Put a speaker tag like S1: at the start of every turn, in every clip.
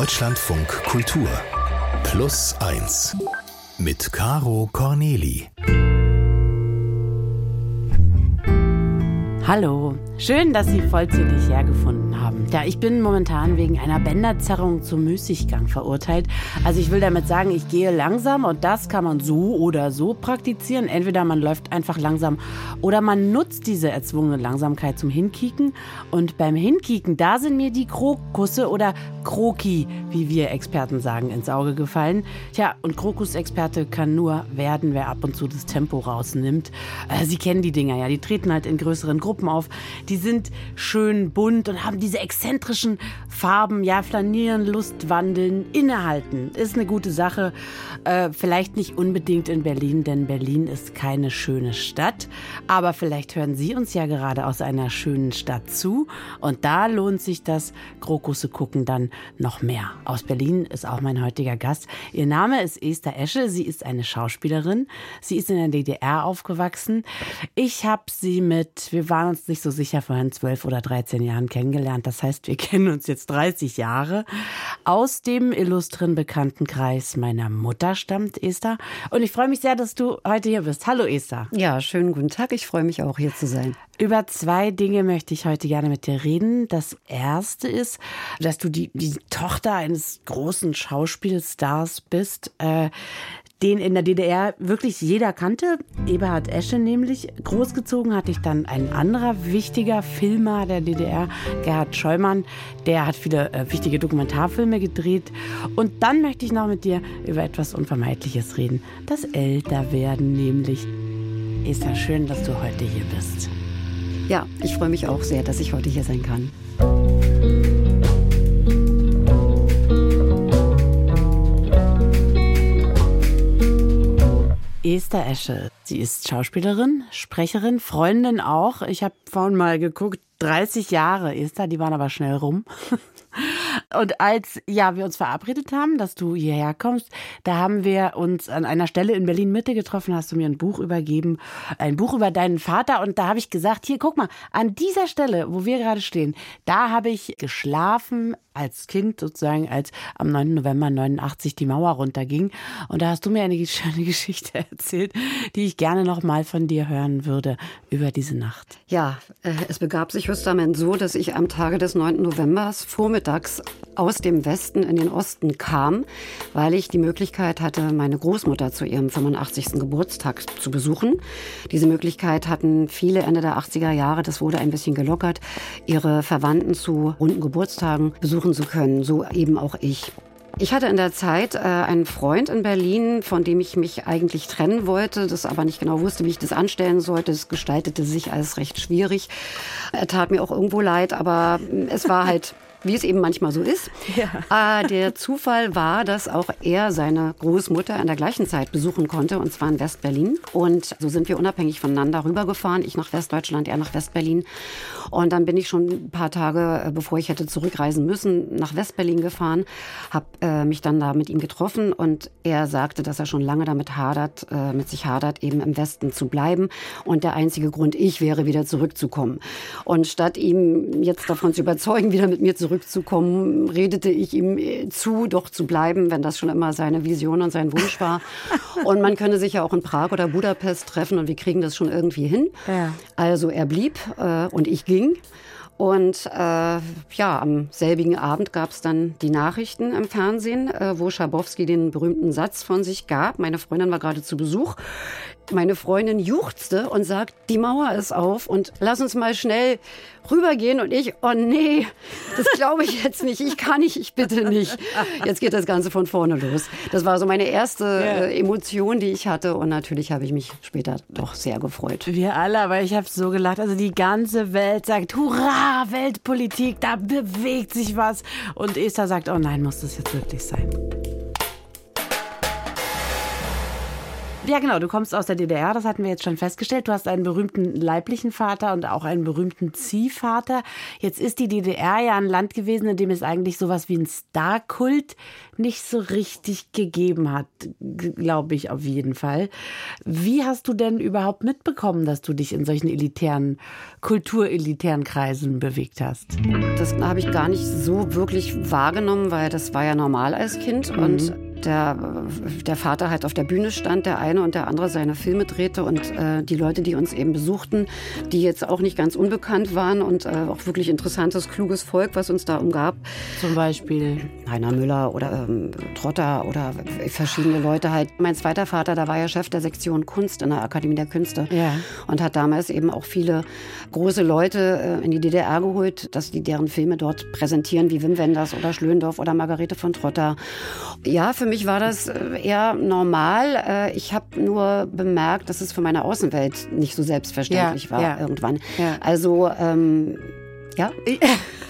S1: Deutschlandfunk Kultur. Plus 1 mit Caro Corneli.
S2: Hallo, schön, dass Sie vollzählig hergefunden haben. Ja, ich bin momentan wegen einer Bänderzerrung zum Müßiggang verurteilt. Also ich will damit sagen, ich gehe langsam und das kann man so oder so praktizieren. Entweder man läuft einfach langsam oder man nutzt diese erzwungene Langsamkeit zum Hinkicken. Und beim Hinkicken, da sind mir die Krokusse oder Kroki, wie wir Experten sagen, ins Auge gefallen. Tja, und Krokusexperte kann nur werden, wer ab und zu das Tempo rausnimmt. Äh, Sie kennen die Dinger ja, die treten halt in größeren Gruppen auf. Die sind schön bunt und haben diese exzentrischen Farben. Ja, flanieren, Lust wandeln, innehalten. Ist eine gute Sache. Äh, vielleicht nicht unbedingt in Berlin, denn Berlin ist keine schöne Stadt. Aber vielleicht hören Sie uns ja gerade aus einer schönen Stadt zu. Und da lohnt sich das Krokusse gucken dann noch mehr. Aus Berlin ist auch mein heutiger Gast. Ihr Name ist Esther Esche. Sie ist eine Schauspielerin. Sie ist in der DDR aufgewachsen. Ich habe sie mit, wir waren waren uns nicht so sicher vorhin zwölf oder 13 Jahren kennengelernt. Das heißt, wir kennen uns jetzt 30 Jahre. Aus dem illustren Bekanntenkreis meiner Mutter stammt Esther. Und ich freue mich sehr, dass du heute hier bist. Hallo Esther.
S3: Ja, schönen guten Tag. Ich freue mich auch hier zu sein.
S2: Über zwei Dinge möchte ich heute gerne mit dir reden. Das erste ist, dass du die, die Tochter eines großen Schauspielstars bist. Äh, den in der DDR wirklich jeder kannte. Eberhard Esche nämlich. Großgezogen hatte ich dann ein anderer wichtiger Filmer der DDR, Gerhard Scheumann. Der hat viele äh, wichtige Dokumentarfilme gedreht. Und dann möchte ich noch mit dir über etwas Unvermeidliches reden. Das Älterwerden nämlich. Ist ja schön, dass du heute hier bist.
S3: Ja, ich freue mich auch sehr, dass ich heute hier sein kann.
S2: Esther Esche. Sie ist Schauspielerin, Sprecherin, Freundin auch. Ich habe vorhin mal geguckt, 30 Jahre Esther, die waren aber schnell rum. Und als ja, wir uns verabredet haben, dass du hierher kommst, da haben wir uns an einer Stelle in Berlin Mitte getroffen, hast du mir ein Buch übergeben, ein Buch über deinen Vater und da habe ich gesagt, hier guck mal, an dieser Stelle, wo wir gerade stehen, da habe ich geschlafen als Kind sozusagen, als am 9. November 89 die Mauer runterging und da hast du mir eine schöne Geschichte erzählt, die ich gerne noch mal von dir hören würde über diese Nacht.
S3: Ja, äh, es begab sich justament so, dass ich am Tage des 9. Novembers vormittags aus dem Westen in den Osten kam, weil ich die Möglichkeit hatte, meine Großmutter zu ihrem 85. Geburtstag zu besuchen. Diese Möglichkeit hatten viele Ende der 80er Jahre, das wurde ein bisschen gelockert, ihre Verwandten zu runden Geburtstagen besuchen zu können, so eben auch ich. Ich hatte in der Zeit äh, einen Freund in Berlin, von dem ich mich eigentlich trennen wollte, das aber nicht genau wusste, wie ich das anstellen sollte. Es gestaltete sich als recht schwierig. Er tat mir auch irgendwo leid, aber es war halt wie es eben manchmal so ist. Ja. Äh, der Zufall war, dass auch er seine Großmutter in der gleichen Zeit besuchen konnte, und zwar in Westberlin. Und so sind wir unabhängig voneinander rübergefahren. Ich nach Westdeutschland, er nach Westberlin. Und dann bin ich schon ein paar Tage, äh, bevor ich hätte zurückreisen müssen, nach Westberlin gefahren, habe äh, mich dann da mit ihm getroffen und er sagte, dass er schon lange damit hadert, äh, mit sich hadert, eben im Westen zu bleiben. Und der einzige Grund ich wäre, wieder zurückzukommen. Und statt ihm jetzt davon zu überzeugen, wieder mit mir zurückzukommen, zurückzukommen, redete ich ihm äh, zu, doch zu bleiben, wenn das schon immer seine Vision und sein Wunsch war. und man könne sich ja auch in Prag oder Budapest treffen und wir kriegen das schon irgendwie hin. Ja. Also er blieb äh, und ich ging. Und äh, ja, am selbigen Abend gab es dann die Nachrichten im Fernsehen, äh, wo Schabowski den berühmten Satz von sich gab. Meine Freundin war gerade zu Besuch. Meine Freundin juchzte und sagt, die Mauer ist auf und lass uns mal schnell rübergehen. Und ich, oh nee, das glaube ich jetzt nicht. Ich kann nicht, ich bitte nicht. Jetzt geht das Ganze von vorne los. Das war so meine erste ja. äh, Emotion, die ich hatte. Und natürlich habe ich mich später doch sehr gefreut.
S2: Wir alle, aber ich habe so gelacht. Also die ganze Welt sagt, hurra, Weltpolitik, da bewegt sich was. Und Esther sagt, oh nein, muss das jetzt wirklich sein? Ja, genau, du kommst aus der DDR, das hatten wir jetzt schon festgestellt. Du hast einen berühmten leiblichen Vater und auch einen berühmten Ziehvater. Jetzt ist die DDR ja ein Land gewesen, in dem es eigentlich sowas wie ein Starkult nicht so richtig gegeben hat, glaube ich auf jeden Fall. Wie hast du denn überhaupt mitbekommen, dass du dich in solchen elitären, kulturelitären Kreisen bewegt hast?
S3: Das habe ich gar nicht so wirklich wahrgenommen, weil das war ja normal als Kind mhm. und der, der Vater halt auf der Bühne stand, der eine und der andere seine Filme drehte und äh, die Leute, die uns eben besuchten, die jetzt auch nicht ganz unbekannt waren und äh, auch wirklich interessantes, kluges Volk, was uns da umgab.
S2: Zum Beispiel
S3: Heiner Müller oder ähm, Trotter oder verschiedene Leute halt. Mein zweiter Vater, da war ja Chef der Sektion Kunst in der Akademie der Künste ja. und hat damals eben auch viele große Leute äh, in die DDR geholt, dass die deren Filme dort präsentieren, wie Wim Wenders oder Schlöndorff oder Margarete von Trotter. Ja, für mich war das äh, eher normal. Äh, ich habe nur bemerkt, dass es für meine Außenwelt nicht so selbstverständlich ja, war ja. irgendwann. Ja. Also ähm, ja.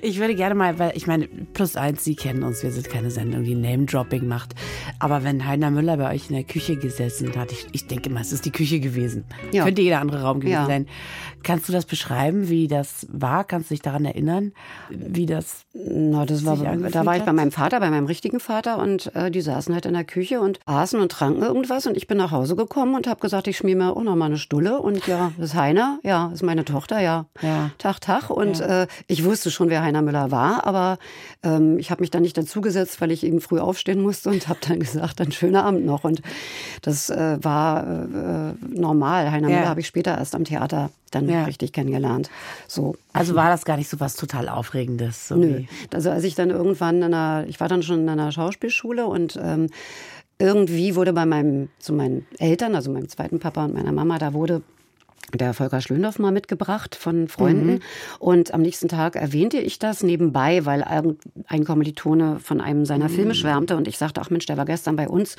S2: Ich würde gerne mal, weil ich meine, plus eins, Sie kennen uns, wir sind keine Sendung, die Name-Dropping macht. Aber wenn Heiner Müller bei euch in der Küche gesessen hat, ich, ich denke mal, es ist die Küche gewesen. Ja. Könnte jeder andere Raum gewesen ja. sein. Kannst du das beschreiben, wie das war? Kannst du dich daran erinnern, wie das?
S3: Na, das war, da war ich bei meinem Vater, bei meinem richtigen Vater und äh, die saßen halt in der Küche und aßen und tranken irgendwas und ich bin nach Hause gekommen und habe gesagt, ich schmier mir auch noch mal eine Stulle und ja, das ist Heiner, ja, das ist meine Tochter, ja, ja. Tag, Tag und ja. äh, ich wusste schon, wer Heiner Müller war, aber ähm, ich habe mich dann nicht dazugesetzt, weil ich eben früh aufstehen musste und habe dann gesagt, ein schöner Abend noch und das äh, war äh, normal. Heiner ja. Müller habe ich später erst am Theater dann ja. richtig kennengelernt. So.
S2: Also war das gar nicht so was total Aufregendes?
S3: So Nö. Also als ich dann irgendwann in einer, ich war dann schon in einer Schauspielschule und ähm, irgendwie wurde bei meinem, zu meinen Eltern, also meinem zweiten Papa und meiner Mama, da wurde der Volker Schlöndorff mal mitgebracht von Freunden. Mhm. Und am nächsten Tag erwähnte ich das nebenbei, weil ein Kommilitone von einem seiner mhm. Filme schwärmte und ich sagte, ach Mensch, der war gestern bei uns.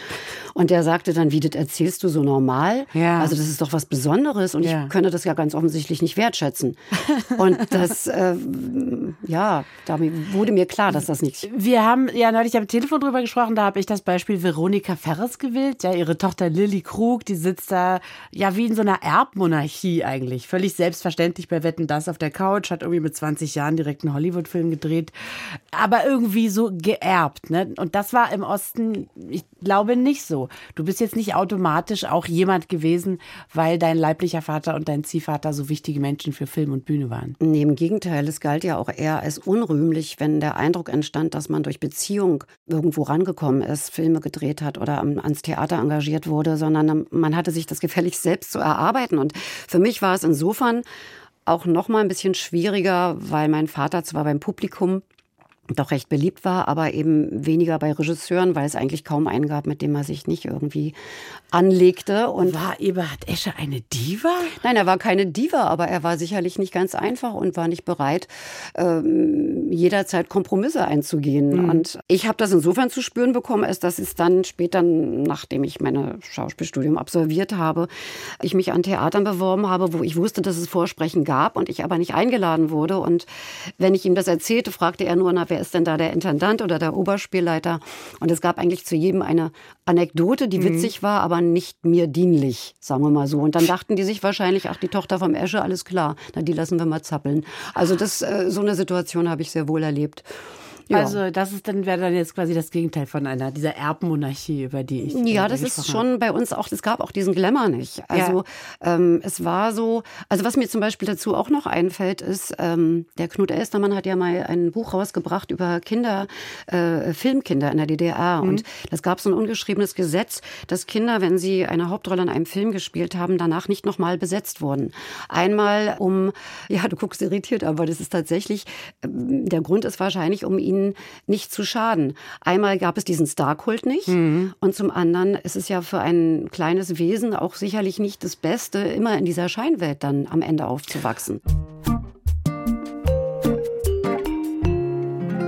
S3: Und der sagte dann, wie, das erzählst du so normal? Ja. Also das ist doch was Besonderes und ja. ich könne das ja ganz offensichtlich nicht wertschätzen. und das, äh, ja, da wurde mir klar, dass das nicht...
S2: Wir haben ja neulich am Telefon drüber gesprochen, da habe ich das Beispiel Veronika Ferres gewählt, ja, ihre Tochter Lilly Krug, die sitzt da ja wie in so einer Erbmonarchie Hierarchie eigentlich. Völlig selbstverständlich bei Wetten das auf der Couch, hat irgendwie mit 20 Jahren direkt einen Hollywood-Film gedreht, aber irgendwie so geerbt. Ne? Und das war im Osten, ich glaube, nicht so. Du bist jetzt nicht automatisch auch jemand gewesen, weil dein leiblicher Vater und dein Ziehvater so wichtige Menschen für Film und Bühne waren.
S3: Nee, im Gegenteil, es galt ja auch eher als unrühmlich, wenn der Eindruck entstand, dass man durch Beziehung irgendwo rangekommen ist, Filme gedreht hat oder ans Theater engagiert wurde, sondern man hatte sich das gefällig selbst zu erarbeiten. Und für mich war es insofern auch noch mal ein bisschen schwieriger, weil mein Vater zwar beim Publikum doch recht beliebt war, aber eben weniger bei Regisseuren, weil es eigentlich kaum einen gab, mit dem er sich nicht irgendwie anlegte.
S2: Und war Eberhard Escher eine Diva?
S3: Nein, er war keine Diva, aber er war sicherlich nicht ganz einfach und war nicht bereit, ähm, jederzeit Kompromisse einzugehen. Mhm. Und ich habe das insofern zu spüren bekommen, als dass es dann später, nachdem ich meine Schauspielstudium absolviert habe, ich mich an Theatern beworben habe, wo ich wusste, dass es Vorsprechen gab und ich aber nicht eingeladen wurde. Und wenn ich ihm das erzählte, fragte er nur, na, wer ist denn da der Intendant oder der Oberspielleiter? Und es gab eigentlich zu jedem eine Anekdote, die mhm. witzig war, aber nicht mir dienlich, sagen wir mal so. Und dann dachten die sich wahrscheinlich, ach, die Tochter vom Esche, alles klar, na, die lassen wir mal zappeln. Also das, äh, so eine Situation habe ich sehr wohl erlebt.
S2: Ja. Also das ist dann wäre dann jetzt quasi das Gegenteil von einer dieser Erbmonarchie, über die ich
S3: ja, das ist schon bei uns auch. Es gab auch diesen Glamour nicht. Also ja. ähm, es war so. Also was mir zum Beispiel dazu auch noch einfällt, ist ähm, der Knut Elstermann hat ja mal ein Buch rausgebracht über Kinder, äh, Filmkinder in der DDR mhm. und das gab so ein ungeschriebenes Gesetz, dass Kinder, wenn sie eine Hauptrolle in einem Film gespielt haben, danach nicht nochmal besetzt wurden. Einmal um, ja, du guckst irritiert, aber das ist tatsächlich ähm, der Grund ist wahrscheinlich, um ihn ihnen nicht zu schaden. Einmal gab es diesen Starkult nicht mhm. und zum anderen ist es ja für ein kleines Wesen auch sicherlich nicht das Beste, immer in dieser Scheinwelt dann am Ende aufzuwachsen.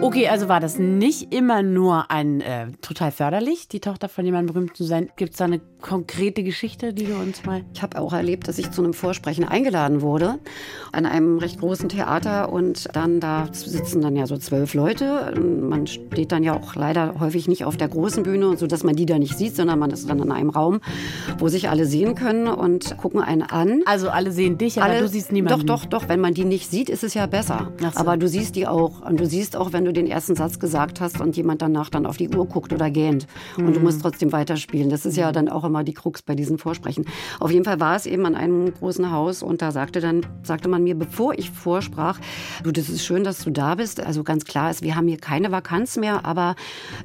S2: Okay, also war das nicht immer nur ein äh, total förderlich, die Tochter von jemandem berühmt zu sein. Gibt es da eine konkrete Geschichte, die du uns mal.
S3: Ich habe auch erlebt, dass ich zu einem Vorsprechen eingeladen wurde an einem recht großen Theater und dann da sitzen dann ja so zwölf Leute. Man steht dann ja auch leider häufig nicht auf der großen Bühne, so dass man die da nicht sieht, sondern man ist dann in einem Raum, wo sich alle sehen können und gucken einen an.
S2: Also alle sehen dich, aber
S3: alle,
S2: du siehst niemanden.
S3: Doch, doch, doch. Wenn man die nicht sieht, ist es ja besser. So. Aber du siehst die auch und du siehst auch, wenn du den ersten Satz gesagt hast und jemand danach dann auf die Uhr guckt oder gähnt mhm. und du musst trotzdem weiterspielen. Das ist ja dann auch immer die Krux bei diesen Vorsprechen. Auf jeden Fall war es eben an einem großen Haus und da sagte dann, sagte man mir, bevor ich vorsprach, du, das ist schön, dass du da bist. Also ganz klar ist, wir haben hier keine Vakanz mehr, aber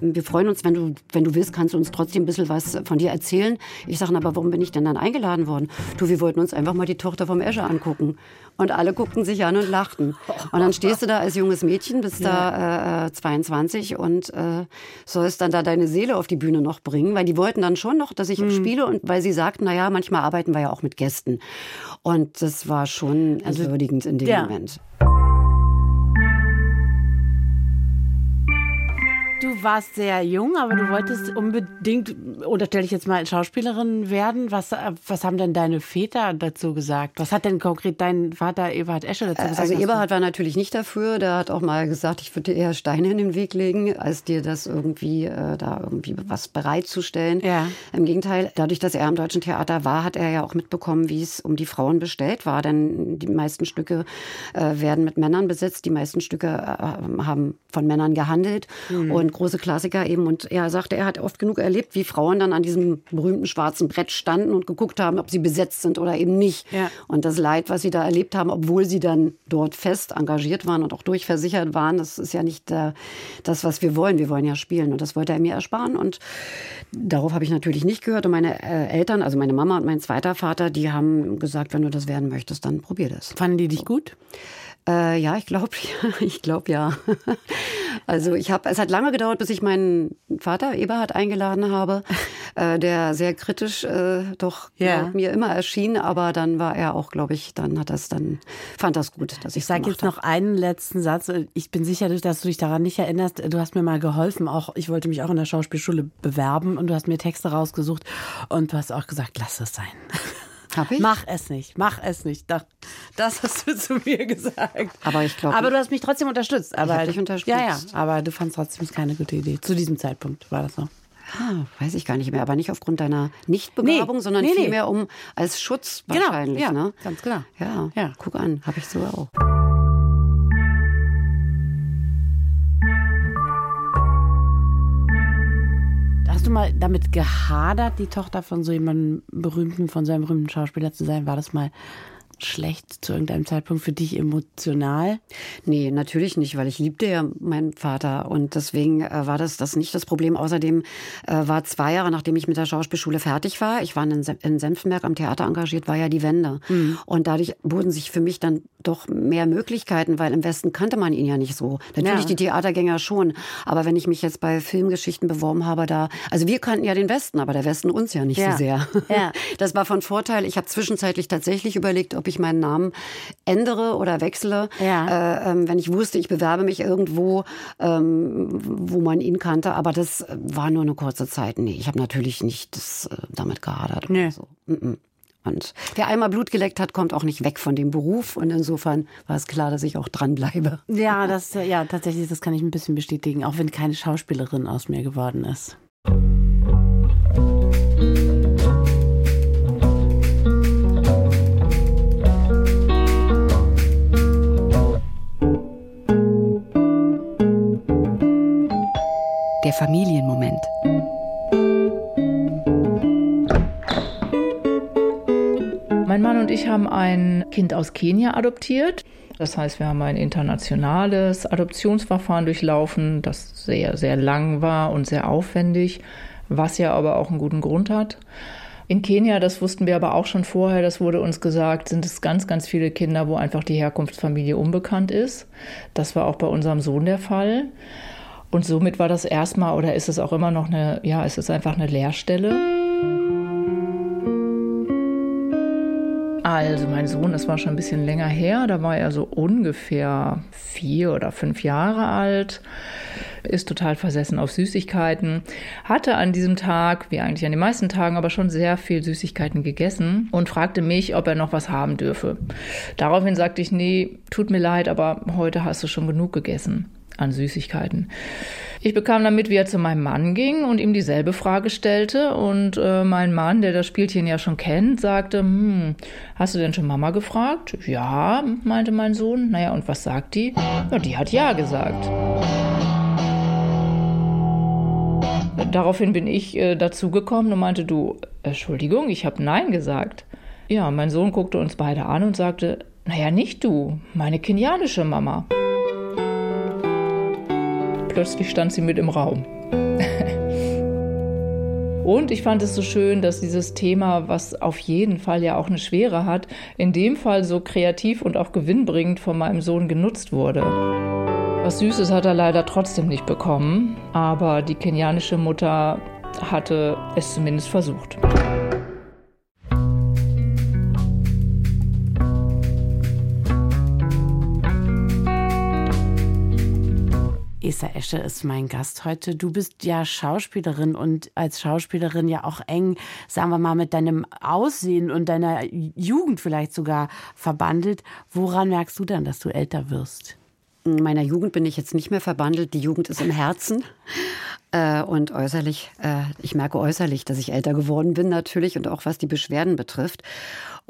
S3: wir freuen uns, wenn du, wenn du willst, kannst du uns trotzdem ein bisschen was von dir erzählen. Ich sage, aber warum bin ich denn dann eingeladen worden? Du, wir wollten uns einfach mal die Tochter vom Escher angucken. Und alle guckten sich an und lachten. Und dann stehst du da als junges Mädchen, bist ja. da äh, 22 und äh, sollst dann da deine Seele auf die Bühne noch bringen, weil die wollten dann schon noch, dass ich mhm. spiele und weil sie sagten, naja, manchmal arbeiten wir ja auch mit Gästen. Und das war schon also, entwürdigend in dem ja. Moment.
S2: Du warst sehr jung, aber du wolltest unbedingt, unterstelle ich jetzt mal, Schauspielerin werden. Was, was haben denn deine Väter dazu gesagt? Was hat denn konkret dein Vater Eberhard Escher dazu gesagt?
S3: Also Eberhard war natürlich nicht dafür. Der hat auch mal gesagt, ich würde dir eher Steine in den Weg legen, als dir das irgendwie, äh, da irgendwie was bereitzustellen. Ja. Im Gegenteil, dadurch, dass er am Deutschen Theater war, hat er ja auch mitbekommen, wie es um die Frauen bestellt war. Denn die meisten Stücke äh, werden mit Männern besetzt. Die meisten Stücke äh, haben von Männern gehandelt. Mhm. Und große Klassiker eben. Und er sagte, er hat oft genug erlebt, wie Frauen dann an diesem berühmten schwarzen Brett standen und geguckt haben, ob sie besetzt sind oder eben nicht. Ja. Und das Leid, was sie da erlebt haben, obwohl sie dann dort fest engagiert waren und auch durchversichert waren, das ist ja nicht äh, das, was wir wollen. Wir wollen ja spielen. Und das wollte er mir ersparen. Und darauf habe ich natürlich nicht gehört. Und meine äh, Eltern, also meine Mama und mein zweiter Vater, die haben gesagt, wenn du das werden möchtest, dann probier das.
S2: Fanden die dich gut?
S3: Äh, ja, ich glaube, ja, ich glaube ja. Also ich habe, es hat lange gedauert, bis ich meinen Vater Eberhard eingeladen habe, äh, der sehr kritisch äh, doch ja. mir immer erschien, aber dann war er auch, glaube ich, dann hat das dann fand das gut, dass ich.
S2: Ich sage jetzt noch einen letzten Satz. Ich bin sicher, dass du dich daran nicht erinnerst. Du hast mir mal geholfen. Auch ich wollte mich auch in der Schauspielschule bewerben und du hast mir Texte rausgesucht und du hast auch gesagt, lass es sein.
S3: Hab ich?
S2: Mach es nicht, mach es nicht. Das hast du zu mir gesagt.
S3: Aber ich glaube.
S2: Aber du hast mich trotzdem unterstützt. Aber,
S3: ich dich unterstützt.
S2: Ja, ja. Aber du fandst trotzdem keine gute Idee. Zu diesem Zeitpunkt war das so.
S3: Ah, weiß ich gar nicht mehr, aber nicht aufgrund deiner Nichtbegabung, nee, sondern nee, vielmehr um als Schutz genau, wahrscheinlich.
S2: Genau,
S3: ja,
S2: ne? ganz klar.
S3: Ja, ja, guck an, habe ich so auch.
S2: Hast du mal damit gehadert, die Tochter von so jemandem berühmten, von so einem berühmten Schauspieler zu sein? War das mal schlecht zu irgendeinem Zeitpunkt für dich emotional?
S3: Nee, natürlich nicht, weil ich liebte ja meinen Vater und deswegen äh, war das, das nicht das Problem. Außerdem äh, war zwei Jahre, nachdem ich mit der Schauspielschule fertig war, ich war in, in Senftenberg am Theater engagiert, war ja die Wende. Mhm. Und dadurch wurden sich für mich dann doch mehr Möglichkeiten, weil im Westen kannte man ihn ja nicht so. Natürlich ja. die Theatergänger schon, aber wenn ich mich jetzt bei Filmgeschichten beworben habe, da, also wir kannten ja den Westen, aber der Westen uns ja nicht ja. so sehr. Ja. Das war von Vorteil. Ich habe zwischenzeitlich tatsächlich überlegt, ob ich meinen Namen ändere oder wechsle, ja. äh, ähm, wenn ich wusste, ich bewerbe mich irgendwo, ähm, wo man ihn kannte, aber das war nur eine kurze Zeit. Nee, ich habe natürlich nicht das, äh, damit gehadert. Nee. So. Mm -mm. Und wer einmal Blut geleckt hat, kommt auch nicht weg von dem Beruf. Und insofern war es klar, dass ich auch dranbleibe.
S2: Ja, das, ja, tatsächlich, das kann ich ein bisschen bestätigen, auch wenn keine Schauspielerin aus mir geworden ist.
S4: Der Familienmoment. Mein Mann und ich haben ein Kind aus Kenia adoptiert. Das heißt, wir haben ein internationales Adoptionsverfahren durchlaufen, das sehr, sehr lang war und sehr aufwendig, was ja aber auch einen guten Grund hat. In Kenia, das wussten wir aber auch schon vorher, das wurde uns gesagt, sind es ganz, ganz viele Kinder, wo einfach die Herkunftsfamilie unbekannt ist. Das war auch bei unserem Sohn der Fall. Und somit war das erstmal oder ist es auch immer noch eine, ja, es ist einfach eine Leerstelle. Also mein Sohn, das war schon ein bisschen länger her, da war er so ungefähr vier oder fünf Jahre alt, ist total versessen auf Süßigkeiten, hatte an diesem Tag, wie eigentlich an den meisten Tagen, aber schon sehr viel Süßigkeiten gegessen und fragte mich, ob er noch was haben dürfe. Daraufhin sagte ich, nee, tut mir leid, aber heute hast du schon genug gegessen an Süßigkeiten. Ich bekam dann mit, wie er zu meinem Mann ging und ihm dieselbe Frage stellte. Und äh, mein Mann, der das Spielchen ja schon kennt, sagte, hm, hast du denn schon Mama gefragt? Ja, meinte mein Sohn. Naja, und was sagt die? Ja, die hat ja gesagt. Daraufhin bin ich äh, dazugekommen und meinte, du, Entschuldigung, ich habe Nein gesagt. Ja, mein Sohn guckte uns beide an und sagte, naja, nicht du, meine kenianische Mama. Plötzlich stand sie mit im Raum. Und ich fand es so schön, dass dieses Thema, was auf jeden Fall ja auch eine Schwere hat, in dem Fall so kreativ und auch gewinnbringend von meinem Sohn genutzt wurde. Was Süßes hat er leider trotzdem nicht bekommen, aber die kenianische Mutter hatte es zumindest versucht.
S2: Esther Esche ist mein Gast heute. Du bist ja Schauspielerin und als Schauspielerin ja auch eng, sagen wir mal, mit deinem Aussehen und deiner Jugend vielleicht sogar verbandelt. Woran merkst du dann, dass du älter wirst?
S3: In meiner Jugend bin ich jetzt nicht mehr verbandelt. Die Jugend ist im Herzen. Äh, und äußerlich, äh, ich merke äußerlich, dass ich älter geworden bin natürlich und auch was die Beschwerden betrifft.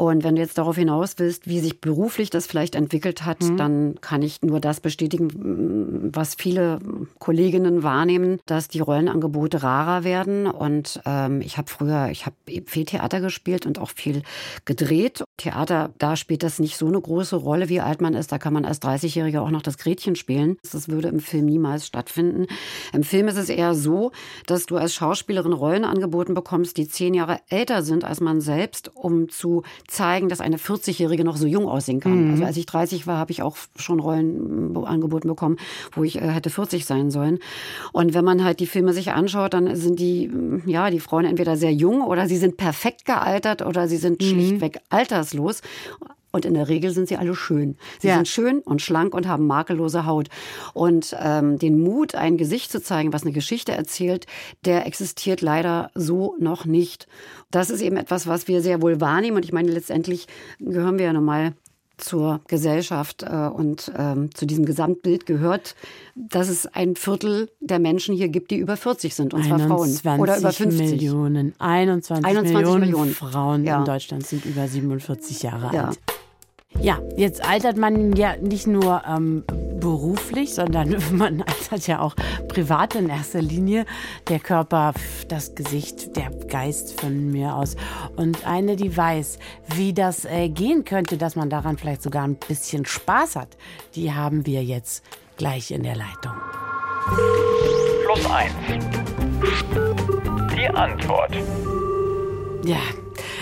S3: Und wenn du jetzt darauf hinaus willst, wie sich beruflich das vielleicht entwickelt hat, mhm. dann kann ich nur das bestätigen, was viele Kolleginnen wahrnehmen, dass die Rollenangebote rarer werden. Und ähm, ich habe früher, ich habe viel Theater gespielt und auch viel gedreht. Theater, da spielt das nicht so eine große Rolle, wie alt man ist. Da kann man als 30-Jähriger auch noch das Gretchen spielen. Das würde im Film niemals stattfinden. Im Film ist es eher so, dass du als Schauspielerin Rollen angeboten bekommst, die zehn Jahre älter sind als man selbst, um zu zeigen, dass eine 40-Jährige noch so jung aussehen kann. Mhm. Also als ich 30 war, habe ich auch schon Rollen angeboten bekommen, wo ich äh, hätte 40 sein sollen. Und wenn man halt die Filme sich anschaut, dann sind die, ja, die Frauen entweder sehr jung oder sie sind perfekt gealtert oder sie sind mhm. schlichtweg alterslos. Und in der Regel sind sie alle schön. Sie ja. sind schön und schlank und haben makellose Haut. Und ähm, den Mut, ein Gesicht zu zeigen, was eine Geschichte erzählt, der existiert leider so noch nicht. Das ist eben etwas, was wir sehr wohl wahrnehmen. Und ich meine, letztendlich gehören wir ja nochmal zur Gesellschaft äh, und ähm, zu diesem Gesamtbild gehört, dass es ein Viertel der Menschen hier gibt, die über 40 sind, und zwar Frauen. Oder über 50.
S2: Millionen, 21, 21 Millionen, Millionen, Frauen ja. in Deutschland sind über 47 Jahre ja. alt. Ja, jetzt altert man ja nicht nur ähm, beruflich, sondern man altert ja auch privat in erster Linie. Der Körper, das Gesicht, der Geist von mir aus. Und eine, die weiß, wie das äh, gehen könnte, dass man daran vielleicht sogar ein bisschen Spaß hat, die haben wir jetzt gleich in der Leitung.
S5: Plus eins. Die Antwort.
S2: Ja,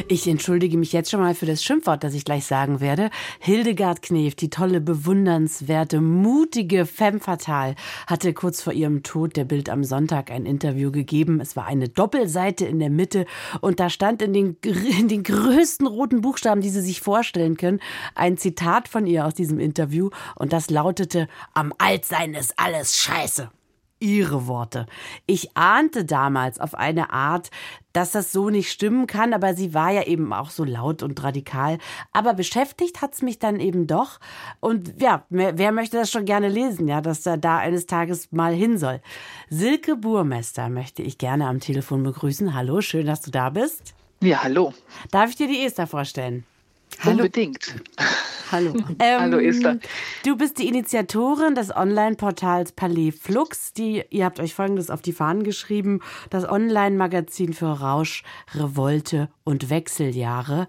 S2: ich entschuldige mich jetzt schon mal für das Schimpfwort, das ich gleich sagen werde. Hildegard Knef, die tolle, bewundernswerte, mutige Femme Fatale, hatte kurz vor ihrem Tod der Bild am Sonntag ein Interview gegeben. Es war eine Doppelseite in der Mitte und da stand in den, in den größten roten Buchstaben, die Sie sich vorstellen können, ein Zitat von ihr aus diesem Interview und das lautete, am Altsein ist alles scheiße ihre Worte. Ich ahnte damals auf eine Art, dass das so nicht stimmen kann, aber sie war ja eben auch so laut und radikal. Aber beschäftigt hat's mich dann eben doch. Und ja, wer möchte das schon gerne lesen, ja, dass er da eines Tages mal hin soll. Silke Burmester möchte ich gerne am Telefon begrüßen. Hallo, schön, dass du da bist.
S6: Ja, hallo.
S2: Darf ich dir die Esther vorstellen?
S6: Hallo. Unbedingt.
S2: Hallo. Ähm, Hallo Esther. Du bist die Initiatorin des Online-Portals Palais Flux. Die, ihr habt euch folgendes auf die Fahnen geschrieben: das Online-Magazin für Rausch, Revolte und Wechseljahre.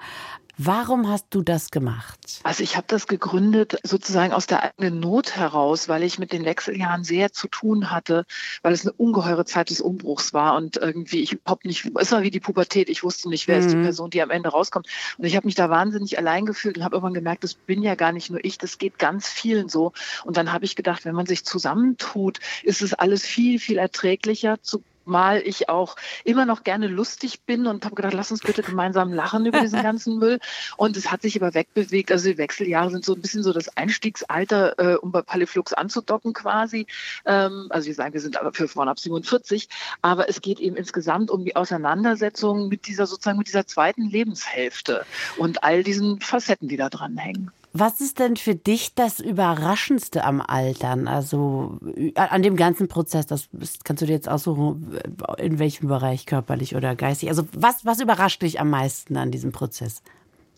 S2: Warum hast du das gemacht?
S6: Also ich habe das gegründet sozusagen aus der eigenen Not heraus, weil ich mit den Wechseljahren sehr zu tun hatte, weil es eine ungeheure Zeit des Umbruchs war und irgendwie ich überhaupt nicht, es war wie die Pubertät, ich wusste nicht, wer mhm. ist die mhm. Person, die am Ende rauskommt. Und ich habe mich da wahnsinnig allein gefühlt und habe irgendwann gemerkt, das bin ja gar nicht nur ich, das geht ganz vielen so. Und dann habe ich gedacht, wenn man sich zusammentut, ist es alles viel, viel erträglicher zu zumal ich auch immer noch gerne lustig bin und habe gedacht, lass uns bitte gemeinsam lachen über diesen ganzen Müll. Und es hat sich aber wegbewegt. Also die Wechseljahre sind so ein bisschen so das Einstiegsalter, äh, um bei Paliflux anzudocken quasi. Ähm, also wir sagen, wir sind aber für Frauen ab 47. Aber es geht eben insgesamt um die Auseinandersetzung mit dieser sozusagen mit dieser zweiten Lebenshälfte und all diesen Facetten, die da dran hängen.
S2: Was ist denn für dich das Überraschendste am Altern? Also äh, an dem ganzen Prozess, das kannst du dir jetzt aussuchen, in welchem Bereich, körperlich oder geistig. Also was, was überrascht dich am meisten an diesem Prozess?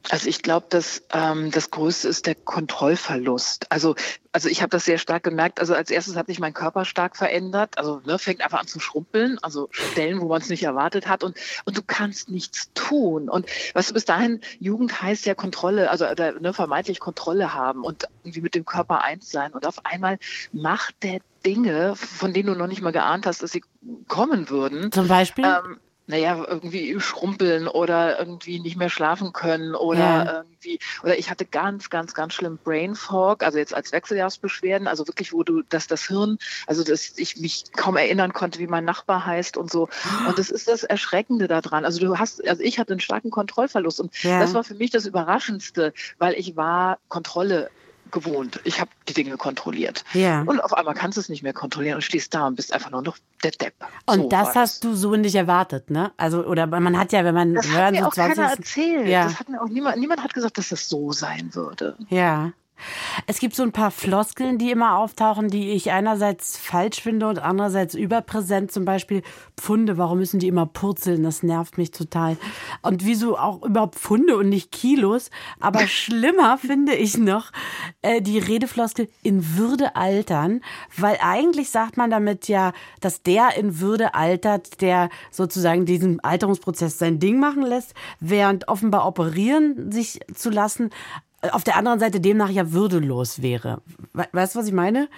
S6: Also ich glaube, dass ähm, das Größte ist der Kontrollverlust. Also, also ich habe das sehr stark gemerkt. Also als erstes hat sich mein Körper stark verändert. Also ne, fängt einfach an zu schrumpeln, also Stellen, wo man es nicht erwartet hat. Und, und du kannst nichts tun. Und was du bis dahin, Jugend heißt ja Kontrolle, also oder, ne, vermeintlich Kontrolle haben und irgendwie mit dem Körper eins sein. Und auf einmal macht der Dinge, von denen du noch nicht mal geahnt hast, dass sie kommen würden.
S2: Zum Beispiel?
S6: Ähm, naja, irgendwie schrumpeln oder irgendwie nicht mehr schlafen können oder ja. irgendwie, oder ich hatte ganz, ganz, ganz schlimm Brain Fog, also jetzt als Wechseljahrsbeschwerden, also wirklich, wo du, dass das Hirn, also dass ich mich kaum erinnern konnte, wie mein Nachbar heißt und so. Und das ist das Erschreckende daran. Also du hast, also ich hatte einen starken Kontrollverlust und ja. das war für mich das Überraschendste, weil ich war Kontrolle gewohnt. Ich habe die Dinge kontrolliert. Ja. Und auf einmal kannst du es nicht mehr kontrollieren und stehst da und bist einfach nur noch der Depp.
S2: Und so das hast du so nicht erwartet, ne? Also, oder man hat ja, wenn man
S6: das hören, hat mir so auch 20 keiner erzählt. Ja. Das hat mir auch niemand, niemand hat gesagt, dass das so sein würde.
S2: Ja. Es gibt so ein paar Floskeln, die immer auftauchen, die ich einerseits falsch finde und andererseits überpräsent. Zum Beispiel Pfunde. Warum müssen die immer purzeln? Das nervt mich total. Und wieso auch überhaupt Pfunde und nicht Kilos? Aber schlimmer finde ich noch äh, die Redefloskel in Würde altern, weil eigentlich sagt man damit ja, dass der in Würde altert, der sozusagen diesen Alterungsprozess sein Ding machen lässt, während offenbar operieren sich zu lassen auf der anderen Seite demnach ja würdelos wäre. Weißt du, was ich meine?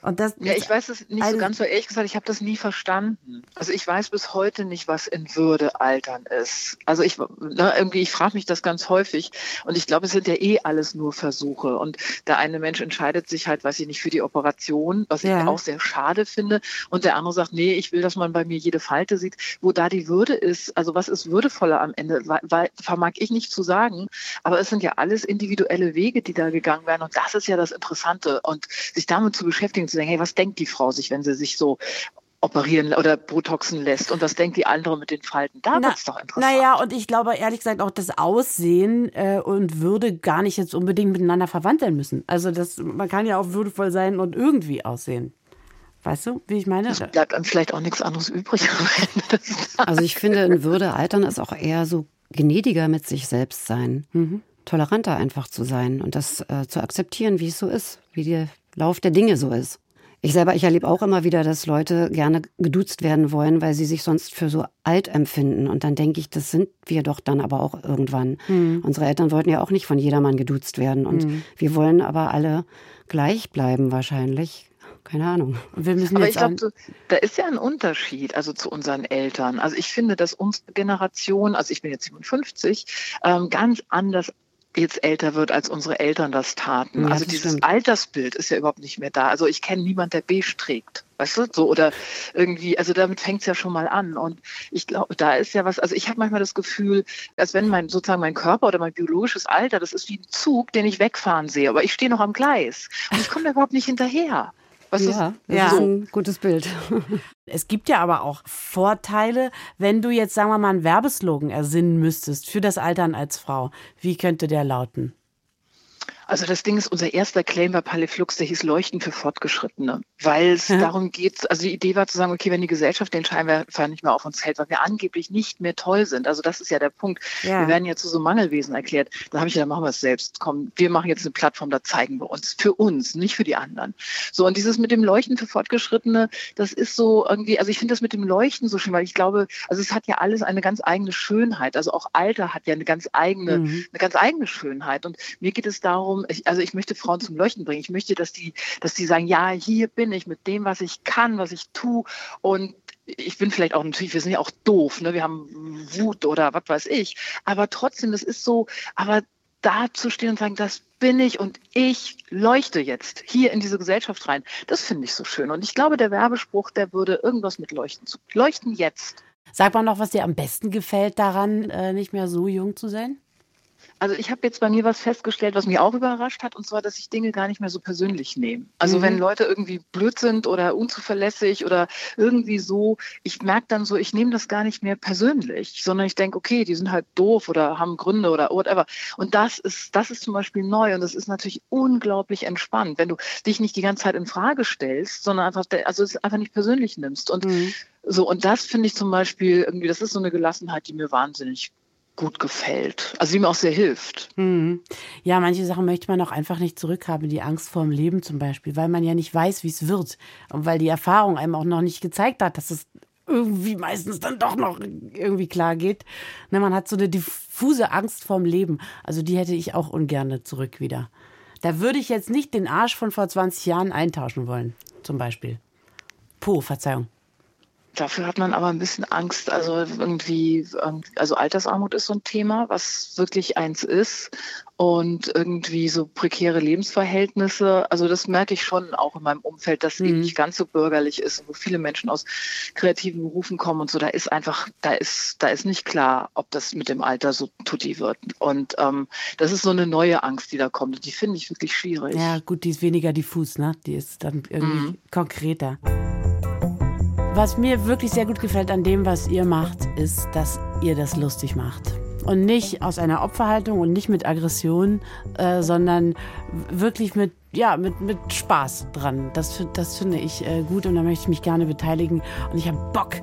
S6: Und das, ja, ich weiß es nicht so ganz so ehrlich gesagt, ich habe das nie verstanden. Also ich weiß bis heute nicht, was in Würde altern ist. Also ich ne, irgendwie, ich frage mich das ganz häufig und ich glaube, es sind ja eh alles nur Versuche. Und der eine Mensch entscheidet sich halt, weiß ich nicht, für die Operation, was ja. ich auch sehr schade finde. Und der andere sagt, nee, ich will, dass man bei mir jede Falte sieht, wo da die Würde ist. Also was ist würdevoller am Ende, weil, weil vermag ich nicht zu sagen. Aber es sind ja alles individuelle Wege, die da gegangen werden. Und das ist ja das Interessante. Und sich damit zu beschäftigen, zu denken, hey, was denkt die Frau sich, wenn sie sich so operieren oder Botoxen lässt und was denkt die andere mit den Falten. Da wird es doch interessant.
S2: Naja, und ich glaube ehrlich gesagt auch das Aussehen äh, und Würde gar nicht jetzt unbedingt miteinander verwandt sein müssen. Also das, man kann ja auch würdevoll sein und irgendwie aussehen. Weißt du, wie ich meine?
S6: Es bleibt dann vielleicht auch nichts anderes übrig.
S3: also ich finde, in Würde altern ist auch eher so gnädiger mit sich selbst sein. Mhm. Toleranter einfach zu sein und das äh, zu akzeptieren, wie es so ist, wie der Lauf der Dinge so ist. Ich selber, ich erlebe auch immer wieder, dass Leute gerne geduzt werden wollen, weil sie sich sonst für so alt empfinden. Und dann denke ich, das sind wir doch dann aber auch irgendwann. Mhm. Unsere Eltern wollten ja auch nicht von jedermann geduzt werden. Und mhm. wir wollen aber alle gleich bleiben wahrscheinlich. Keine Ahnung.
S6: aber ich glaube, da ist ja ein Unterschied, also zu unseren Eltern. Also ich finde, dass unsere Generation, also ich bin jetzt 57, ähm, ganz anders jetzt älter wird, als unsere Eltern das taten. Ja, also das dieses stimmt. Altersbild ist ja überhaupt nicht mehr da. Also ich kenne niemanden, der beige trägt. Weißt du, so oder irgendwie, also damit fängt es ja schon mal an. Und ich glaube, da ist ja was, also ich habe manchmal das Gefühl, als wenn mein sozusagen mein Körper oder mein biologisches Alter, das ist wie ein Zug, den ich wegfahren sehe, aber ich stehe noch am Gleis und ich komme da überhaupt nicht hinterher.
S3: Was ja, ist, ja. ist ein gutes Bild.
S2: Es gibt ja aber auch Vorteile, wenn du jetzt, sagen wir mal, einen Werbeslogan ersinnen müsstest für das Altern als Frau. Wie könnte der lauten?
S6: Also das Ding ist, unser erster Claim bei Paliflux, der hieß Leuchten für Fortgeschrittene, weil es ja. darum geht, also die Idee war zu sagen, okay, wenn die Gesellschaft den Scheinwerfer nicht mehr auf uns hält, weil wir angeblich nicht mehr toll sind, also das ist ja der Punkt, ja. wir werden ja zu so Mangelwesen erklärt, dann habe ich ja, dann machen wir es selbst, komm, wir machen jetzt eine Plattform, da zeigen wir uns, für uns, nicht für die anderen. So, und dieses mit dem Leuchten für Fortgeschrittene, das ist so irgendwie, also ich finde das mit dem Leuchten so schön, weil ich glaube, also es hat ja alles eine ganz eigene Schönheit, also auch Alter hat ja eine ganz eigene, mhm. eine ganz eigene Schönheit und mir geht es darum, darum, ich, also ich möchte Frauen zum Leuchten bringen. Ich möchte, dass die, dass die sagen, ja, hier bin ich mit dem, was ich kann, was ich tue. Und ich bin vielleicht auch natürlich, wir sind ja auch doof, ne? Wir haben Wut oder was weiß ich. Aber trotzdem, das ist so, aber da zu stehen und sagen, das bin ich und ich leuchte jetzt hier in diese Gesellschaft rein. Das finde ich so schön. Und ich glaube, der Werbespruch, der würde irgendwas mit Leuchten. Leuchten jetzt.
S2: Sag mal noch, was dir am besten gefällt daran, äh, nicht mehr so jung zu sein?
S6: Also ich habe jetzt bei mir was festgestellt, was mich auch überrascht hat, und zwar, dass ich Dinge gar nicht mehr so persönlich nehme. Also mhm. wenn Leute irgendwie blöd sind oder unzuverlässig oder irgendwie so, ich merke dann so, ich nehme das gar nicht mehr persönlich, sondern ich denke, okay, die sind halt doof oder haben Gründe oder whatever. Und das ist, das ist zum Beispiel neu und das ist natürlich unglaublich entspannt, wenn du dich nicht die ganze Zeit in Frage stellst, sondern einfach, also es einfach nicht persönlich nimmst. Und mhm. so, und das finde ich zum Beispiel irgendwie, das ist so eine Gelassenheit, die mir wahnsinnig gut gefällt. Also die mir auch sehr hilft.
S2: Mhm. Ja, manche Sachen möchte man auch einfach nicht zurückhaben, die Angst vor dem Leben zum Beispiel, weil man ja nicht weiß, wie es wird. Und weil die Erfahrung einem auch noch nicht gezeigt hat, dass es irgendwie meistens dann doch noch irgendwie klar geht. Ne, man hat so eine diffuse Angst vorm Leben. Also die hätte ich auch ungern zurück wieder. Da würde ich jetzt nicht den Arsch von vor 20 Jahren eintauschen wollen, zum Beispiel. Po, Verzeihung.
S6: Dafür hat man aber ein bisschen Angst. Also irgendwie, ähm, also Altersarmut ist so ein Thema, was wirklich eins ist. Und irgendwie so prekäre Lebensverhältnisse. Also das merke ich schon auch in meinem Umfeld, dass mhm. eben nicht ganz so bürgerlich ist, wo viele Menschen aus kreativen Berufen kommen und so. Da ist einfach, da ist, da ist nicht klar, ob das mit dem Alter so tutti wird. Und ähm, das ist so eine neue Angst, die da kommt. Und die finde ich wirklich schwierig.
S2: Ja, gut, die ist weniger diffus, ne? Die ist dann irgendwie mhm. konkreter. Was mir wirklich sehr gut gefällt an dem, was ihr macht, ist, dass ihr das lustig macht. Und nicht aus einer Opferhaltung und nicht mit Aggression, äh, sondern wirklich mit, ja, mit, mit Spaß dran. Das, das finde ich äh, gut und da möchte ich mich gerne beteiligen. Und ich habe Bock,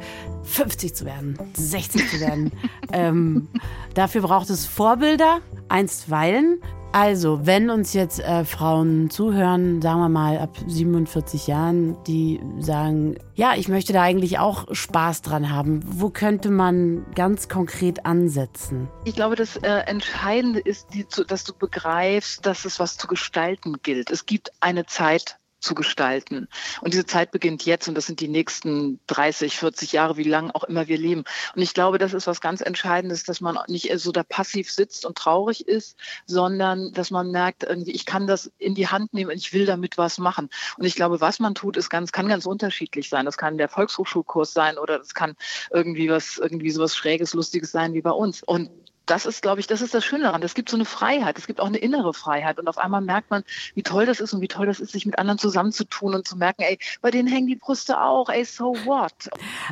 S2: 50 zu werden, 60 zu werden. ähm, dafür braucht es Vorbilder, einstweilen. Also, wenn uns jetzt äh, Frauen zuhören, sagen wir mal ab 47 Jahren, die sagen, ja, ich möchte da eigentlich auch Spaß dran haben, wo könnte man ganz konkret ansetzen?
S6: Ich glaube, das äh, Entscheidende ist, die, dass du begreifst, dass es was zu gestalten gilt. Es gibt eine Zeit, zu gestalten. Und diese Zeit beginnt jetzt und das sind die nächsten 30, 40 Jahre, wie lange auch immer wir leben. Und ich glaube, das ist was ganz Entscheidendes, dass man nicht so da passiv sitzt und traurig ist, sondern dass man merkt, irgendwie, ich kann das in die Hand nehmen und ich will damit was machen. Und ich glaube, was man tut, ist ganz, kann ganz unterschiedlich sein. Das kann der Volkshochschulkurs sein oder das kann irgendwie was, irgendwie sowas Schräges, Lustiges sein wie bei uns. Und das ist, glaube ich, das ist das Schöne daran. Es gibt so eine Freiheit, es gibt auch eine innere Freiheit. Und auf einmal merkt man, wie toll das ist und wie toll das ist, sich mit anderen zusammenzutun und zu merken, ey, bei denen hängen die Brüste auch, ey, so what?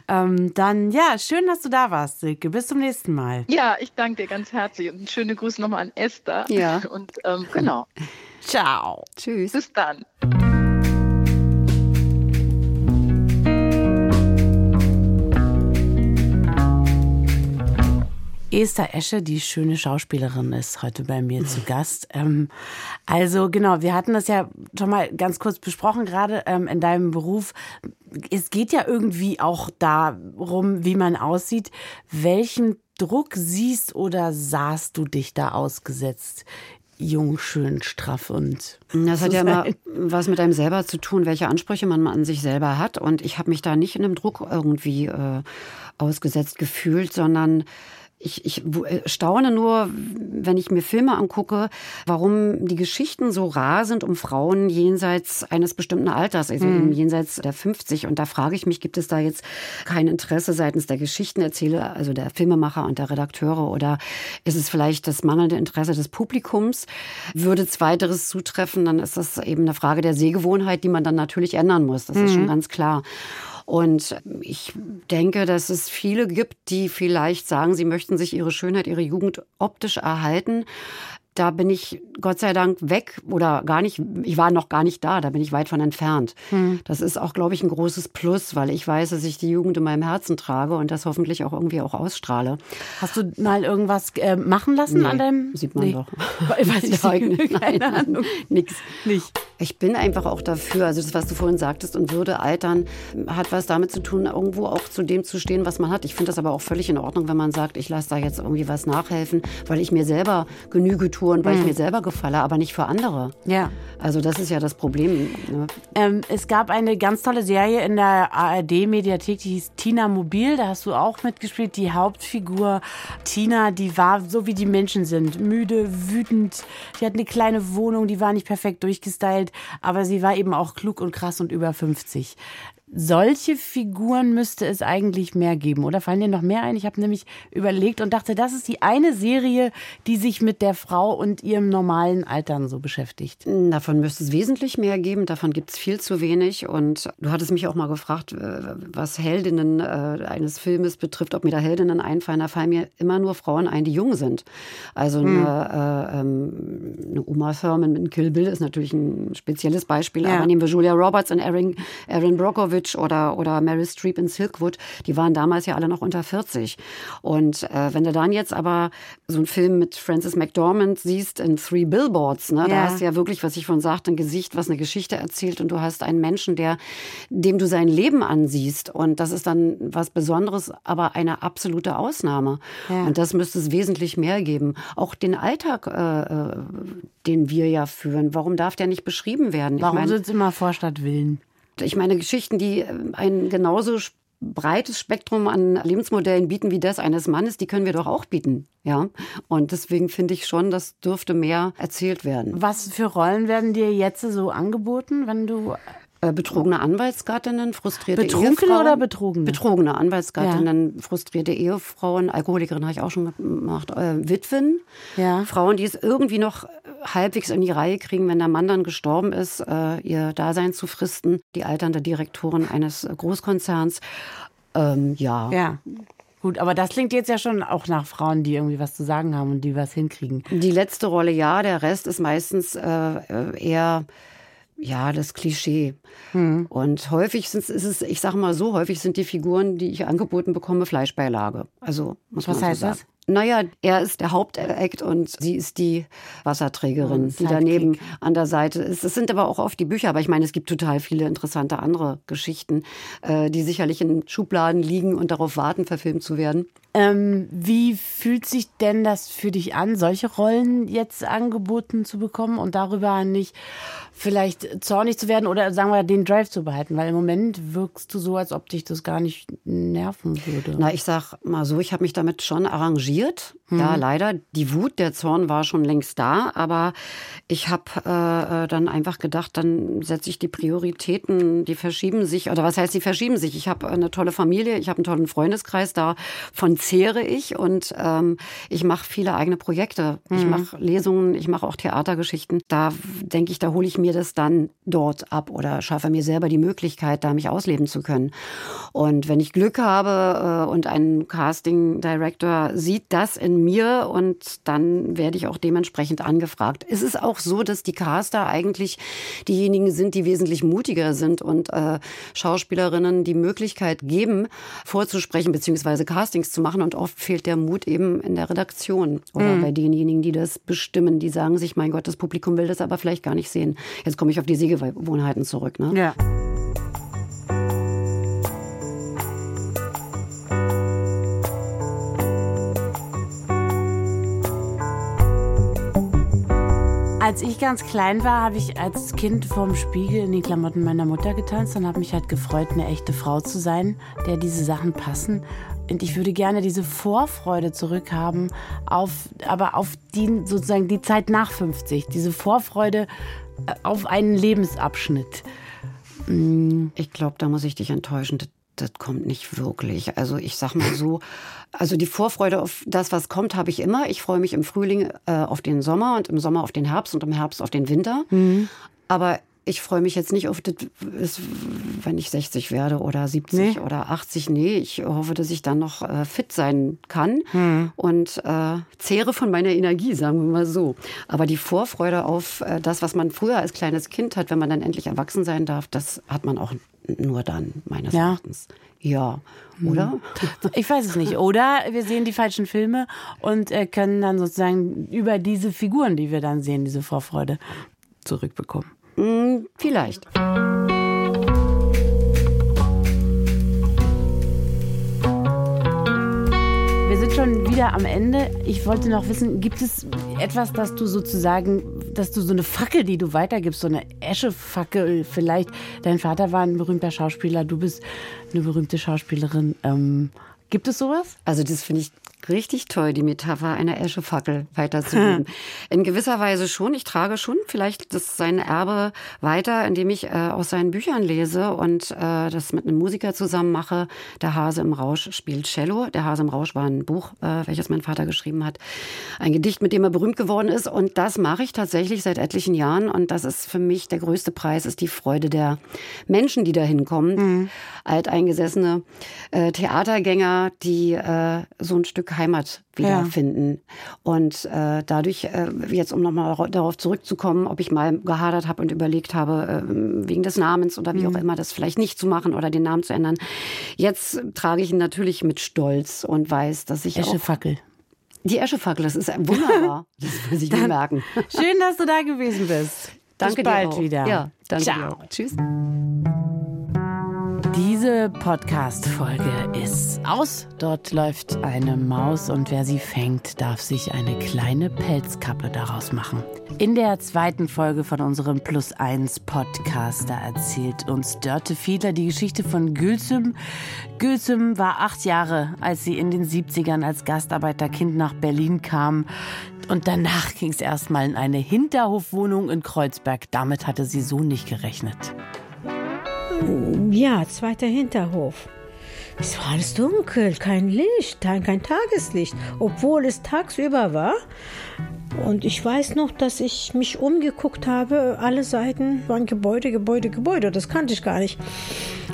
S2: Ähm, dann, ja, schön, dass du da warst, Silke. Bis zum nächsten Mal.
S6: Ja, ich danke dir ganz herzlich und schöne Grüße nochmal an Esther.
S2: Ja.
S6: Und ähm, genau.
S2: Ciao.
S6: Tschüss. Bis dann.
S2: Esther Esche, die schöne Schauspielerin, ist heute bei mir zu Gast. Ähm, also genau, wir hatten das ja schon mal ganz kurz besprochen, gerade ähm, in deinem Beruf. Es geht ja irgendwie auch darum, wie man aussieht. Welchen Druck siehst oder sahst du dich da ausgesetzt jung, schön, straff und.
S3: Das hat ja immer was mit einem selber zu tun, welche Ansprüche man an sich selber hat. Und ich habe mich da nicht in einem Druck irgendwie äh, ausgesetzt gefühlt, sondern ich, ich äh, staune nur, wenn ich mir Filme angucke, warum die Geschichten so rar sind um Frauen jenseits eines bestimmten Alters, also mhm. jenseits der 50. Und da frage ich mich, gibt es da jetzt kein Interesse seitens der Geschichtenerzähler, also der Filmemacher und der Redakteure, oder ist es vielleicht das mangelnde Interesse des Publikums? Würde zweiteres zutreffen, dann ist das eben eine Frage der Sehgewohnheit, die man dann natürlich ändern muss. Das mhm. ist schon ganz klar. Und ich denke, dass es viele gibt, die vielleicht sagen, sie möchten sich ihre Schönheit, ihre Jugend optisch erhalten da bin ich Gott sei Dank weg oder gar nicht, ich war noch gar nicht da, da bin ich weit von entfernt. Hm. Das ist auch, glaube ich, ein großes Plus, weil ich weiß, dass ich die Jugend in meinem Herzen trage und das hoffentlich auch irgendwie auch ausstrahle.
S2: Hast du mal irgendwas äh, machen lassen
S3: nee,
S2: an deinem?
S3: Sieht man nee. doch.
S2: Ich weiß nicht,
S3: Nein, keine Ahnung. Nix. Nicht. Ich bin einfach auch dafür, also das, was du vorhin sagtest, und Würde altern hat was damit zu tun, irgendwo auch zu dem zu stehen, was man hat. Ich finde das aber auch völlig in Ordnung, wenn man sagt, ich lasse da jetzt irgendwie was nachhelfen, weil ich mir selber Genüge tue und weil ich mir selber gefalle, aber nicht für andere.
S2: Ja.
S3: Also das ist ja das Problem. Ne?
S2: Ähm, es gab eine ganz tolle Serie in der ARD-Mediathek, die hieß Tina Mobil. Da hast du auch mitgespielt. Die Hauptfigur Tina, die war so wie die Menschen sind. Müde, wütend. Die hat eine kleine Wohnung, die war nicht perfekt durchgestylt, aber sie war eben auch klug und krass und über 50 solche Figuren müsste es eigentlich mehr geben. Oder fallen dir noch mehr ein? Ich habe nämlich überlegt und dachte, das ist die eine Serie, die sich mit der Frau und ihrem normalen Altern so beschäftigt.
S3: Davon müsste es wesentlich mehr geben. Davon gibt es viel zu wenig. Und du hattest mich auch mal gefragt, äh, was Heldinnen äh, eines Filmes betrifft, ob mir da Heldinnen einfallen. Da fallen mir immer nur Frauen ein, die jung sind. Also hm. eine, äh, ähm, eine Uma Thurman mit Kill Bill ist natürlich ein spezielles Beispiel. Ja. Aber nehmen wir Julia Roberts und Erin, Erin Brockovich Malkovich oder, oder Meryl Streep in Silkwood, die waren damals ja alle noch unter 40. Und äh, wenn du dann jetzt aber so einen Film mit Frances McDormand siehst in Three Billboards, ne, ja. da hast du ja wirklich, was ich von sagte, ein Gesicht, was eine Geschichte erzählt und du hast einen Menschen, der, dem du sein Leben ansiehst. Und das ist dann was Besonderes, aber eine absolute Ausnahme. Ja. Und das müsste es wesentlich mehr geben. Auch den Alltag, äh, äh den wir ja führen, warum darf der nicht beschrieben werden?
S2: Warum sind es immer Vorstadtwillen?
S3: Ich meine, Geschichten, die äh, ein genauso breites Spektrum an Lebensmodellen bieten wie das eines Mannes, die können wir doch auch bieten. Ja. Und deswegen finde ich schon, das dürfte mehr erzählt werden.
S2: Was für Rollen werden dir jetzt so angeboten, wenn du
S3: betrogene Anwaltsgattinnen, frustrierte
S2: Betrunkene
S3: Ehefrauen.
S2: oder betrogene?
S3: Betrogene Anwaltsgattinnen, ja. frustrierte Ehefrauen, Alkoholikerin habe ich auch schon gemacht, äh, Witwen, ja. Frauen, die es irgendwie noch halbwegs in die Reihe kriegen, wenn der Mann dann gestorben ist, äh, ihr Dasein zu fristen, die alternde Direktorin eines Großkonzerns. Ähm, ja.
S2: Ja. Gut, aber das klingt jetzt ja schon auch nach Frauen, die irgendwie was zu sagen haben und die was hinkriegen.
S3: Die letzte Rolle ja, der Rest ist meistens äh, eher ja, das Klischee. Hm. Und häufig sind, ist es, ich sage mal so, häufig sind die Figuren, die ich angeboten bekomme, Fleischbeilage. Also muss
S2: Was
S3: man
S2: heißt
S3: so sagen.
S2: das?
S3: Naja, er ist der Hauptakt und sie ist die Wasserträgerin, die daneben an der Seite ist. Es sind aber auch oft die Bücher, aber ich meine, es gibt total viele interessante andere Geschichten, äh, die sicherlich in Schubladen liegen und darauf warten, verfilmt zu werden.
S2: Ähm, wie fühlt sich denn das für dich an, solche Rollen jetzt angeboten zu bekommen und darüber nicht vielleicht zornig zu werden oder sagen wir den Drive zu behalten? Weil im Moment wirkst du so, als ob dich das gar nicht nerven würde.
S3: Na, ich sag mal so, ich habe mich damit schon arrangiert. Mhm. Ja, leider. Die Wut, der Zorn war schon längst da, aber ich habe äh, äh, dann einfach gedacht, dann setze ich die Prioritäten, die verschieben sich, oder was heißt, die verschieben sich? Ich habe eine tolle Familie, ich habe einen tollen Freundeskreis, davon zehre ich und ähm, ich mache viele eigene Projekte. Mhm. Ich mache Lesungen, ich mache auch Theatergeschichten. Da denke ich, da hole ich mir das dann dort ab oder schaffe mir selber die Möglichkeit, da mich ausleben zu können. Und wenn ich Glück habe äh, und ein Casting Director sieht das in mir und dann werde ich auch dementsprechend angefragt. Es ist auch so, dass die Caster eigentlich diejenigen sind, die wesentlich mutiger sind und äh, Schauspielerinnen die Möglichkeit geben, vorzusprechen bzw. Castings zu machen machen und oft fehlt der Mut eben in der Redaktion oder mhm. bei denjenigen, die das bestimmen, die sagen sich, mein Gott, das Publikum will das aber vielleicht gar nicht sehen. Jetzt komme ich auf die Sehgewohnheiten zurück. Ne?
S2: Ja. Als ich ganz klein war, habe ich als Kind vorm Spiegel in die Klamotten meiner Mutter getanzt und habe mich halt gefreut, eine echte Frau zu sein, der diese Sachen passen. Und ich würde gerne diese Vorfreude zurückhaben, auf, aber auf die, sozusagen die Zeit nach 50. Diese Vorfreude äh, auf einen Lebensabschnitt.
S3: Mm. Ich glaube, da muss ich dich enttäuschen. Das, das kommt nicht wirklich. Also ich sag mal so, also die Vorfreude auf das, was kommt, habe ich immer. Ich freue mich im Frühling äh, auf den Sommer und im Sommer auf den Herbst und im Herbst auf den Winter. Mhm. Aber ich freue mich jetzt nicht auf das, wenn ich 60 werde oder 70 nee. oder 80. Nee, ich hoffe, dass ich dann noch äh, fit sein kann hm. und äh, zehre von meiner Energie, sagen wir mal so. Aber die Vorfreude auf äh, das, was man früher als kleines Kind hat, wenn man dann endlich erwachsen sein darf, das hat man auch nur dann, meines ja. Erachtens. Ja, hm. oder?
S2: Ich weiß es nicht. Oder wir sehen die falschen Filme und äh, können dann sozusagen über diese Figuren, die wir dann sehen, diese Vorfreude zurückbekommen.
S3: Hm, vielleicht.
S2: Wir sind schon wieder am Ende. Ich wollte noch wissen, gibt es etwas, dass du sozusagen, dass du so eine Fackel, die du weitergibst, so eine Eschefackel vielleicht. Dein Vater war ein berühmter Schauspieler, du bist eine berühmte Schauspielerin. Ähm, gibt es sowas?
S3: Also das finde ich richtig toll, die Metapher einer Eschefackel weiterzugeben. In gewisser Weise schon. Ich trage schon vielleicht das sein Erbe weiter, indem ich äh, aus seinen Büchern lese und äh, das mit einem Musiker zusammen mache. Der Hase im Rausch spielt Cello. Der Hase im Rausch war ein Buch, äh, welches mein Vater geschrieben hat. Ein Gedicht, mit dem er berühmt geworden ist. Und das mache ich tatsächlich seit etlichen Jahren. Und das ist für mich der größte Preis, ist die Freude der Menschen, die da hinkommen. Mhm. Alteingesessene äh, Theatergänger, die äh, so ein Stück Heimat wiederfinden. Ja. Und äh, dadurch, äh, jetzt um nochmal darauf zurückzukommen, ob ich mal gehadert habe und überlegt habe, äh, wegen des Namens oder wie mhm. auch immer, das vielleicht nicht zu machen oder den Namen zu ändern. Jetzt trage ich ihn natürlich mit Stolz und weiß, dass ich.
S2: Eschefackel.
S3: Die Eschefackel, das ist wunderbar. das muss ich mir merken.
S2: Schön, dass du da gewesen bist.
S3: Danke
S2: Bis bald
S3: dir auch.
S2: wieder.
S3: Ja, danke
S2: Ciao.
S3: Tschüss.
S2: Diese Podcast-Folge ist aus. Dort läuft eine Maus und wer sie fängt, darf sich eine kleine Pelzkappe daraus machen. In der zweiten Folge von unserem Plus 1 Podcast, da erzählt uns Dörte Fiedler die Geschichte von Gülsüm. Gülsüm war acht Jahre, als sie in den 70ern als Gastarbeiterkind nach Berlin kam. Und danach ging es erstmal in eine Hinterhofwohnung in Kreuzberg. Damit hatte sie so nicht gerechnet.
S7: Ja, zweiter Hinterhof. Es war alles dunkel, kein Licht, kein Tageslicht, obwohl es tagsüber war. Und ich weiß noch, dass ich mich umgeguckt habe. Alle Seiten waren Gebäude, Gebäude, Gebäude. Das kannte ich gar nicht.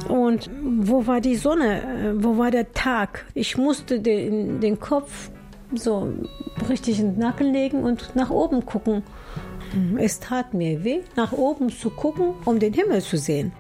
S7: Und wo war die Sonne? Wo war der Tag? Ich musste den, den Kopf so richtig in den Nacken legen und nach oben gucken. Es tat mir weh, nach oben zu gucken, um den Himmel zu sehen.